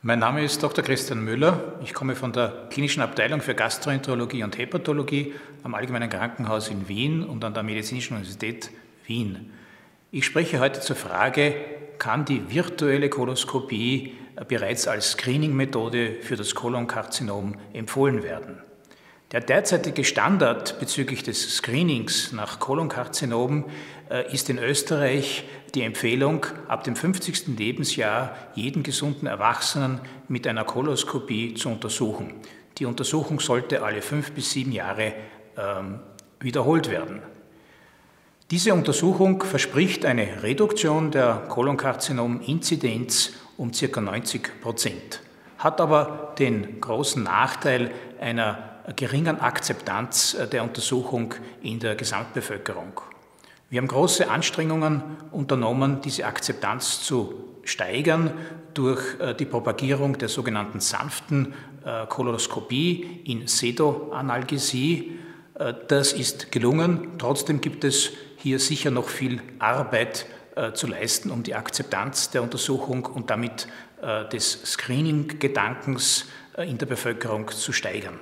Mein Name ist Dr. Christian Müller. Ich komme von der Klinischen Abteilung für Gastroenterologie und Hepatologie am Allgemeinen Krankenhaus in Wien und an der Medizinischen Universität Wien. Ich spreche heute zur Frage, kann die virtuelle Koloskopie bereits als Screening-Methode für das Kolonkarzinom empfohlen werden? Der derzeitige Standard bezüglich des Screenings nach Kolonkarzinomen äh, ist in Österreich die Empfehlung, ab dem 50. Lebensjahr jeden gesunden Erwachsenen mit einer Koloskopie zu untersuchen. Die Untersuchung sollte alle fünf bis sieben Jahre ähm, wiederholt werden. Diese Untersuchung verspricht eine Reduktion der Kolonkarzinom-Inzidenz um ca. 90 Prozent, hat aber den großen Nachteil einer geringen Akzeptanz äh, der Untersuchung in der Gesamtbevölkerung. Wir haben große Anstrengungen unternommen, diese Akzeptanz zu steigern durch äh, die Propagierung der sogenannten sanften äh, Koloskopie in Sedoanalgesie. Das ist gelungen. Trotzdem gibt es hier sicher noch viel Arbeit zu leisten, um die Akzeptanz der Untersuchung und damit des Screening-Gedankens in der Bevölkerung zu steigern.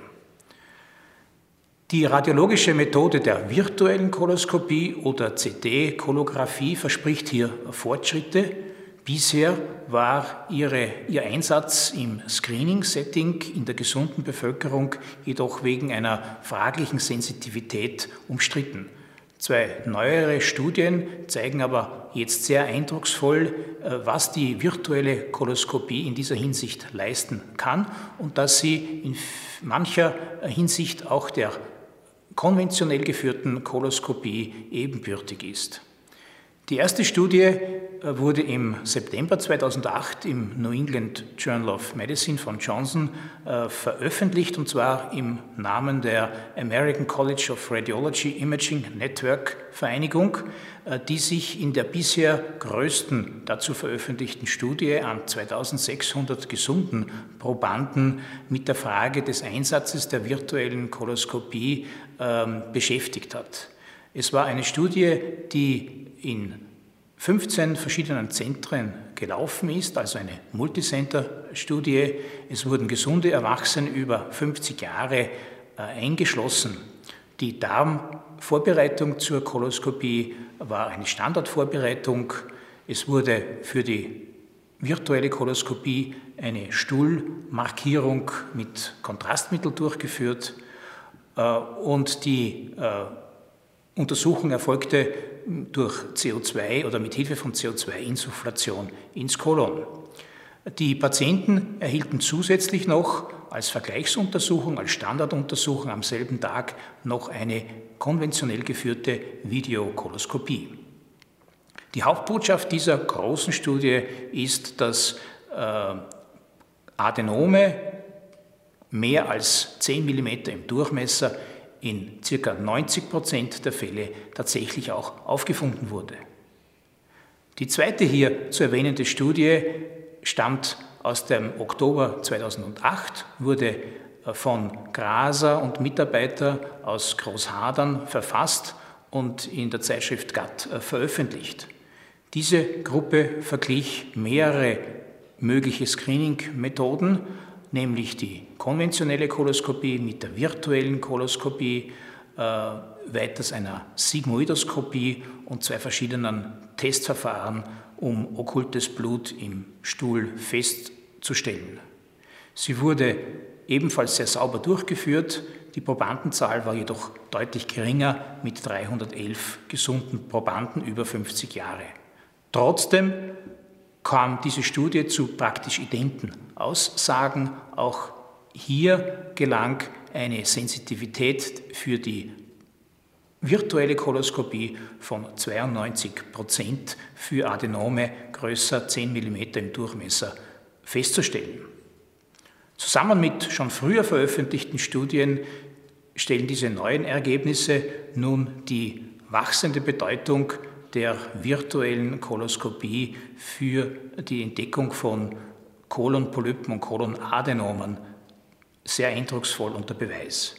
Die radiologische Methode der virtuellen Koloskopie oder CT-Kolographie verspricht hier Fortschritte. Bisher war ihre, ihr Einsatz im Screening-Setting in der gesunden Bevölkerung jedoch wegen einer fraglichen Sensitivität umstritten. Zwei neuere Studien zeigen aber jetzt sehr eindrucksvoll, äh, was die virtuelle Koloskopie in dieser Hinsicht leisten kann und dass sie in mancher Hinsicht auch der konventionell geführten Koloskopie ebenbürtig ist. Die erste Studie äh, wurde im September 2008 im New England Journal of Medicine von Johnson äh, veröffentlicht, und zwar im Namen der American College of Radiology Imaging Network Vereinigung, äh, die sich in der bisher größten dazu veröffentlichten Studie an 2600 gesunden Probanden mit der Frage des Einsatzes der virtuellen Koloskopie ähm, beschäftigt hat. Es war eine Studie, die in 15 verschiedenen Zentren gelaufen ist, also eine Multicenter-Studie. Es wurden gesunde Erwachsene über 50 Jahre äh, eingeschlossen. Die Darmvorbereitung zur Koloskopie war eine Standardvorbereitung. Es wurde für die virtuelle Koloskopie eine Stuhlmarkierung mit Kontrastmittel durchgeführt äh, und die äh, Untersuchung erfolgte durch CO2 oder mit Hilfe von CO2-Insufflation ins Kolon. Die Patienten erhielten zusätzlich noch als Vergleichsuntersuchung, als Standarduntersuchung am selben Tag noch eine konventionell geführte Videokoloskopie. Die Hauptbotschaft dieser großen Studie ist, dass äh, Adenome mehr als 10 mm im Durchmesser in ca. 90 Prozent der Fälle tatsächlich auch aufgefunden wurde. Die zweite hier zu erwähnende Studie stammt aus dem Oktober 2008, wurde äh, von Graser und Mitarbeiter aus Großhadern verfasst und in der Zeitschrift GATT äh, veröffentlicht. Diese Gruppe verglich mehrere mögliche Screening-Methoden nämlich die konventionelle Koloskopie mit der virtuellen Koloskopie, äh, weiters einer Sigmoidoskopie und zwei verschiedenen Testverfahren, um okkultes Blut im Stuhl festzustellen. Sie wurde ebenfalls sehr sauber durchgeführt. Die Probandenzahl war jedoch deutlich geringer mit 311 gesunden Probanden über 50 Jahre. Trotzdem kam diese Studie zu praktisch identen Aussagen. Auch hier gelang eine Sensitivität für die virtuelle Koloskopie von 92 Prozent für Adenome größer 10 mm im Durchmesser festzustellen. Zusammen mit schon früher veröffentlichten Studien stellen diese neuen Ergebnisse nun die wachsende Bedeutung der virtuellen Koloskopie für die Entdeckung von Kolonpolypen und Kolonadenomen sehr eindrucksvoll unter Beweis.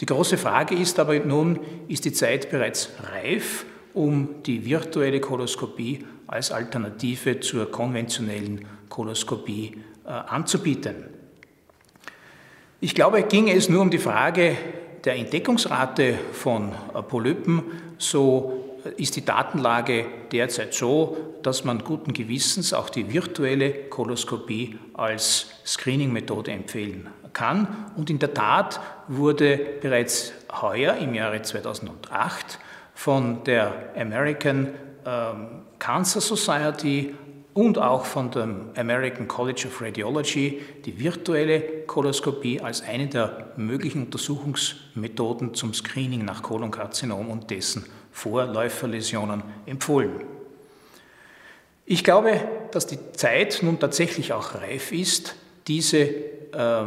Die große Frage ist aber nun, ist die Zeit bereits reif, um die virtuelle Koloskopie als Alternative zur konventionellen Koloskopie anzubieten. Ich glaube, ginge es nur um die Frage der Entdeckungsrate von Polypen, so ist die Datenlage derzeit so, dass man guten Gewissens auch die virtuelle Koloskopie als Screening-Methode empfehlen kann. Und in der Tat wurde bereits heuer im Jahre 2008 von der American ähm, Cancer Society und auch von dem American College of Radiology die virtuelle Koloskopie als eine der möglichen Untersuchungsmethoden zum Screening nach Kolonkarzinom und dessen Vorläuferläsionen empfohlen. Ich glaube, dass die Zeit nun tatsächlich auch reif ist, diese äh,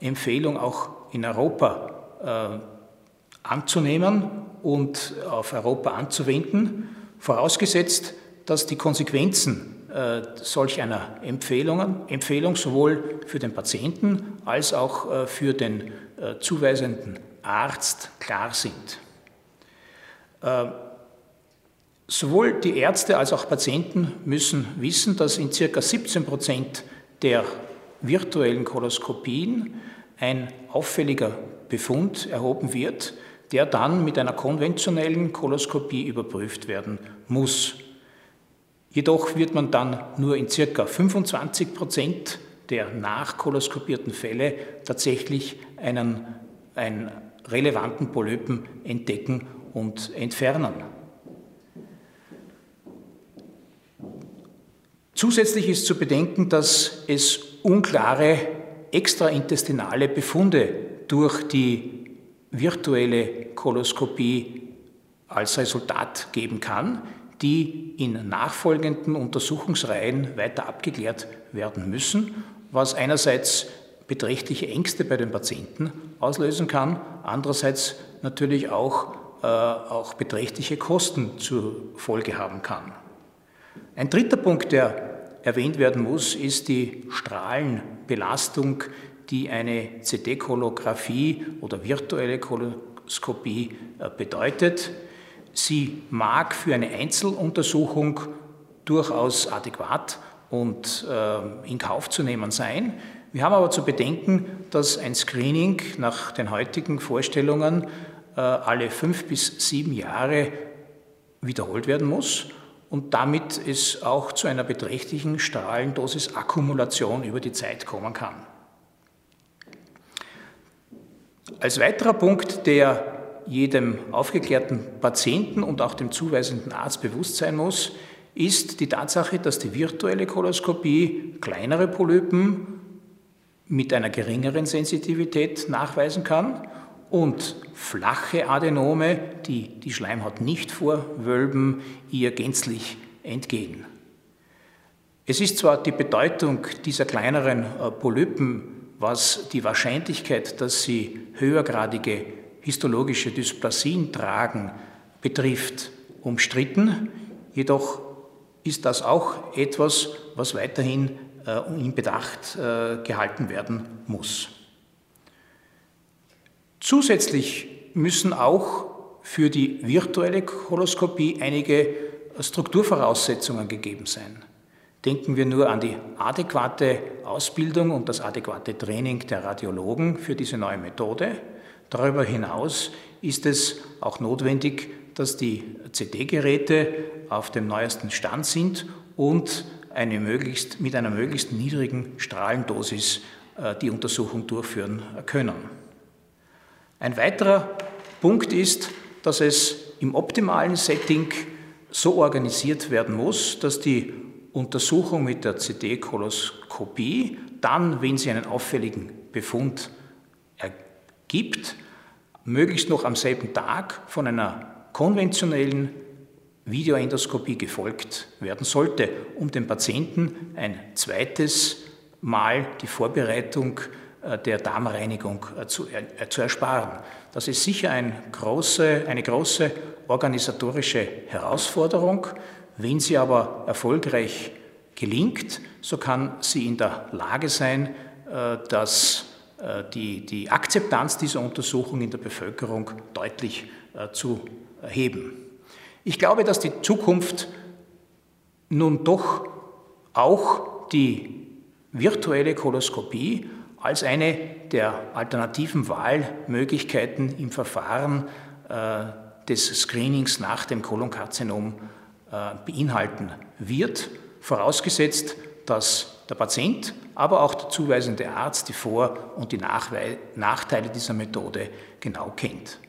Empfehlung auch in Europa äh, anzunehmen und auf Europa anzuwenden, vorausgesetzt, dass die Konsequenzen äh, solch einer Empfehlung, Empfehlung sowohl für den Patienten als auch äh, für den äh, zuweisenden Arzt klar sind. Äh, sowohl die Ärzte als auch Patienten müssen wissen, dass in ca. 17 Prozent der virtuellen Koloskopien ein auffälliger Befund erhoben wird, der dann mit einer konventionellen Koloskopie überprüft werden muss. Jedoch wird man dann nur in ca. 25 Prozent der nachkoloskopierten Fälle tatsächlich einen, einen relevanten Polypen entdecken und entfernen. Zusätzlich ist zu bedenken, dass es unklare extraintestinale Befunde durch die virtuelle Koloskopie als Resultat geben kann, die in nachfolgenden Untersuchungsreihen weiter abgeklärt werden müssen, was einerseits beträchtliche Ängste bei den Patienten auslösen kann, andererseits natürlich auch äh, auch beträchtliche Kosten zur Folge haben kann. Ein dritter Punkt, der erwähnt werden muss, ist die Strahlenbelastung, die eine CD-Kolographie oder virtuelle Koloskopie äh, bedeutet. Sie mag für eine Einzeluntersuchung durchaus adäquat und äh, in Kauf zu nehmen sein. Wir haben aber zu bedenken, dass ein Screening nach den heutigen Vorstellungen äh, alle fünf bis sieben Jahre wiederholt werden muss und damit es auch zu einer beträchtlichen Strahlendosisakkumulation über die Zeit kommen kann. Als weiterer Punkt, der jedem aufgeklärten Patienten und auch dem zuweisenden Arzt bewusst sein muss, ist die Tatsache, dass die virtuelle Koloskopie kleinere Polypen mit einer geringeren Sensitivität nachweisen kann und flache Adenome, die die Schleimhaut nicht vorwölben, ihr gänzlich entgehen. Es ist zwar die Bedeutung dieser kleineren äh, Polypen, was die Wahrscheinlichkeit, dass sie höhergradige histologische Dysplasien tragen, betrifft, umstritten. Jedoch ist das auch etwas, was weiterhin äh, in Bedacht äh, gehalten werden muss. Zusätzlich müssen auch für die virtuelle Koloskopie einige Strukturvoraussetzungen gegeben sein. Denken wir nur an die adäquate Ausbildung und das adäquate Training der Radiologen für diese neue Methode. Darüber hinaus ist es auch notwendig, dass die CD-Geräte auf dem neuesten Stand sind und eine möglichst, mit einer möglichst niedrigen Strahlendosis äh, die Untersuchung durchführen können. Ein weiterer Punkt ist, dass es im optimalen Setting so organisiert werden muss, dass die Untersuchung mit der CD-Koloskopie dann, wenn sie einen auffälligen Befund ergibt, möglichst noch am selben Tag von einer konventionellen Videoendoskopie gefolgt werden sollte, um dem Patienten ein zweites Mal die Vorbereitung äh, der Darmreinigung äh, zu, äh, zu ersparen. Das ist sicher ein große, eine große organisatorische Herausforderung. Wenn sie aber erfolgreich gelingt, so kann sie in der Lage sein, dass die, die Akzeptanz dieser Untersuchung in der Bevölkerung deutlich zu erheben. Ich glaube, dass die Zukunft nun doch auch die virtuelle Koloskopie als eine der alternativen Wahlmöglichkeiten im Verfahren äh, des Screenings nach dem Kolonkarzinom äh, beinhalten wird, vorausgesetzt, dass der Patient, aber auch der zuweisende Arzt die Vor- und die Nachteile dieser Methode genau kennt.